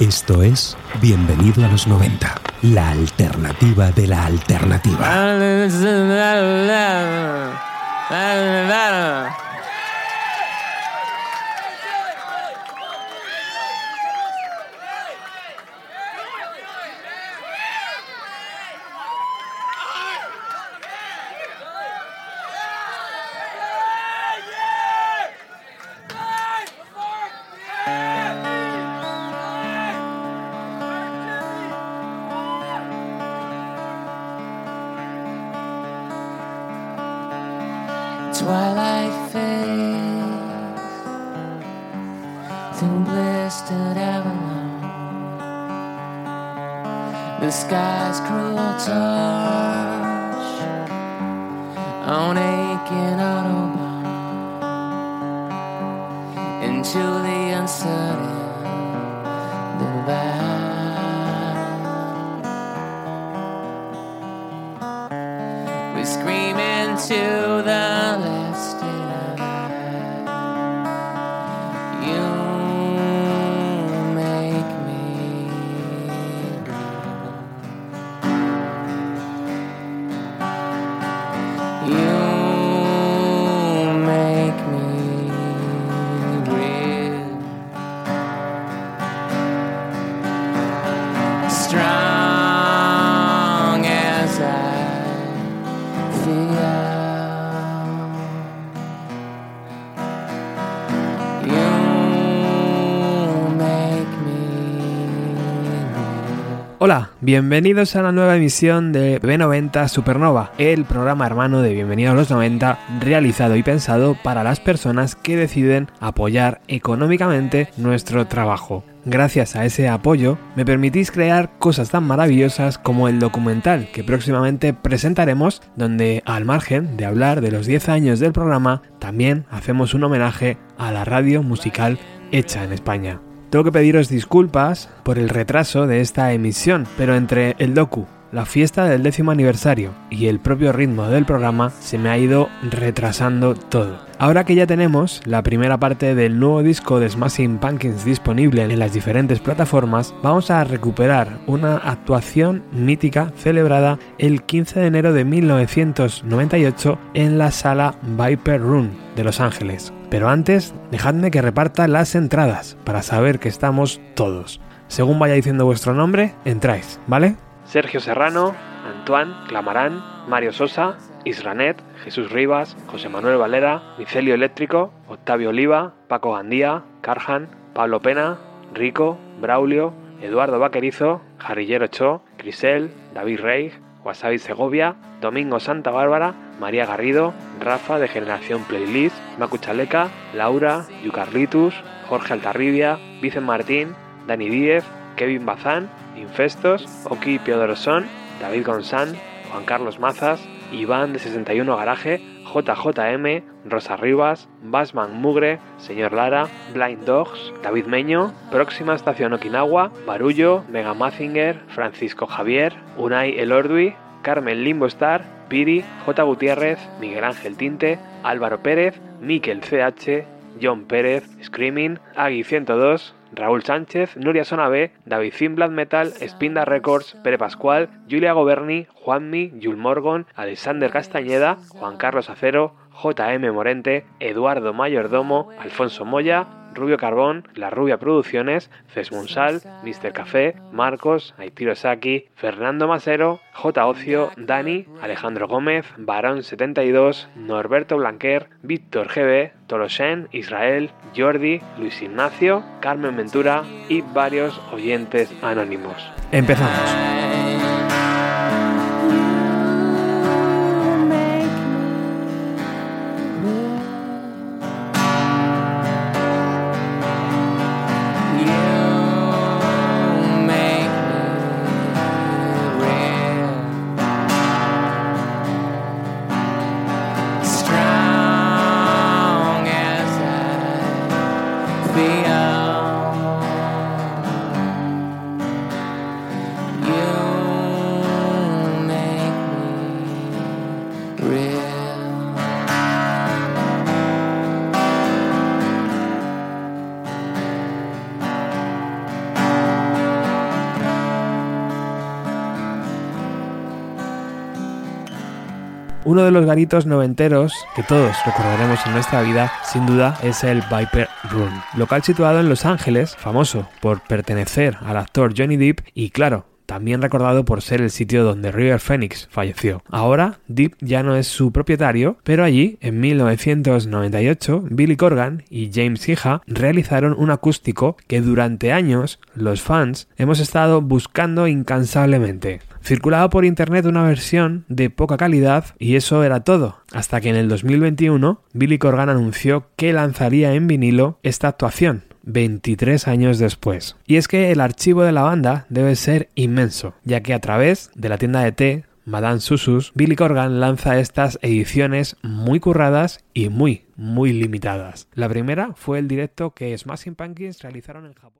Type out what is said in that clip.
Esto es Bienvenido a los 90, la alternativa de la alternativa. Twilight fades through blistered Avalon. The sky's cruel touch on aching Autobahn into the uncertain side. Hola, bienvenidos a la nueva emisión de B90 Supernova, el programa hermano de Bienvenido a los 90, realizado y pensado para las personas que deciden apoyar económicamente nuestro trabajo. Gracias a ese apoyo me permitís crear cosas tan maravillosas como el documental que próximamente presentaremos, donde al margen de hablar de los 10 años del programa, también hacemos un homenaje a la radio musical hecha en España. Tengo que pediros disculpas por el retraso de esta emisión, pero entre el docu, la fiesta del décimo aniversario y el propio ritmo del programa se me ha ido retrasando todo. Ahora que ya tenemos la primera parte del nuevo disco de Smashing Pumpkins disponible en las diferentes plataformas, vamos a recuperar una actuación mítica celebrada el 15 de enero de 1998 en la sala Viper Room de Los Ángeles. Pero antes, dejadme que reparta las entradas para saber que estamos todos. Según vaya diciendo vuestro nombre, entráis, ¿vale? Sergio Serrano, Antoine Clamarán, Mario Sosa, Isranet, Jesús Rivas, José Manuel Valera, Micelio Eléctrico, Octavio Oliva, Paco Gandía, Carjan, Pablo Pena, Rico, Braulio, Eduardo Vaquerizo, Jarrillero Cho, Crisel, David Rey, Wasabi Segovia, Domingo Santa Bárbara, María Garrido, Rafa de Generación Playlist, Macu Chaleca, Laura, Yucarlitus, Jorge Altarribia, Vicen Martín, Dani Díez, Kevin Bazán, Infestos, Oki Piodorosón, David Gonzán, Juan Carlos Mazas, Iván de 61 Garaje, JJM, Rosa Rivas, Basman Mugre, Señor Lara, Blind Dogs, David Meño, Próxima Estación Okinawa, Barullo, Mega Mazinger, Francisco Javier, Unai Elordui, Carmen Limbo Star, Piri, J. Gutiérrez, Miguel Ángel Tinte, Álvaro Pérez, Miquel CH, John Pérez, Screaming, Agui 102, Raúl Sánchez, Nuria Sona B, David Fin Black Metal, Spinda Records, Pere Pascual, Julia Goberni, Juanmi, Jul Morgon, Alexander Castañeda, Juan Carlos Acero, JM Morente, Eduardo Mayordomo, Alfonso Moya, Rubio Carbón, La Rubia Producciones, Fesmunsal, Mr. Café, Marcos, Aitiro Saki, Fernando Masero, J. Ocio, Dani, Alejandro Gómez, Barón 72, Norberto Blanquer, Víctor GB, Toloshen, Israel, Jordi, Luis Ignacio, Carmen Ventura y varios oyentes anónimos. Empezamos. the hour. Uno de los garitos noventeros que todos recordaremos en nuestra vida, sin duda, es el Viper Room, local situado en Los Ángeles, famoso por pertenecer al actor Johnny Depp y claro, también recordado por ser el sitio donde River Phoenix falleció. Ahora, Deep ya no es su propietario, pero allí, en 1998, Billy Corgan y James Hija realizaron un acústico que durante años los fans hemos estado buscando incansablemente. Circulaba por internet una versión de poca calidad y eso era todo, hasta que en el 2021 Billy Corgan anunció que lanzaría en vinilo esta actuación, 23 años después. Y es que el archivo de la banda debe ser inmenso, ya que a través de la tienda de té Madame Susus, Billy Corgan lanza estas ediciones muy curradas y muy, muy limitadas. La primera fue el directo que Smashing Pumpkins realizaron en Japón.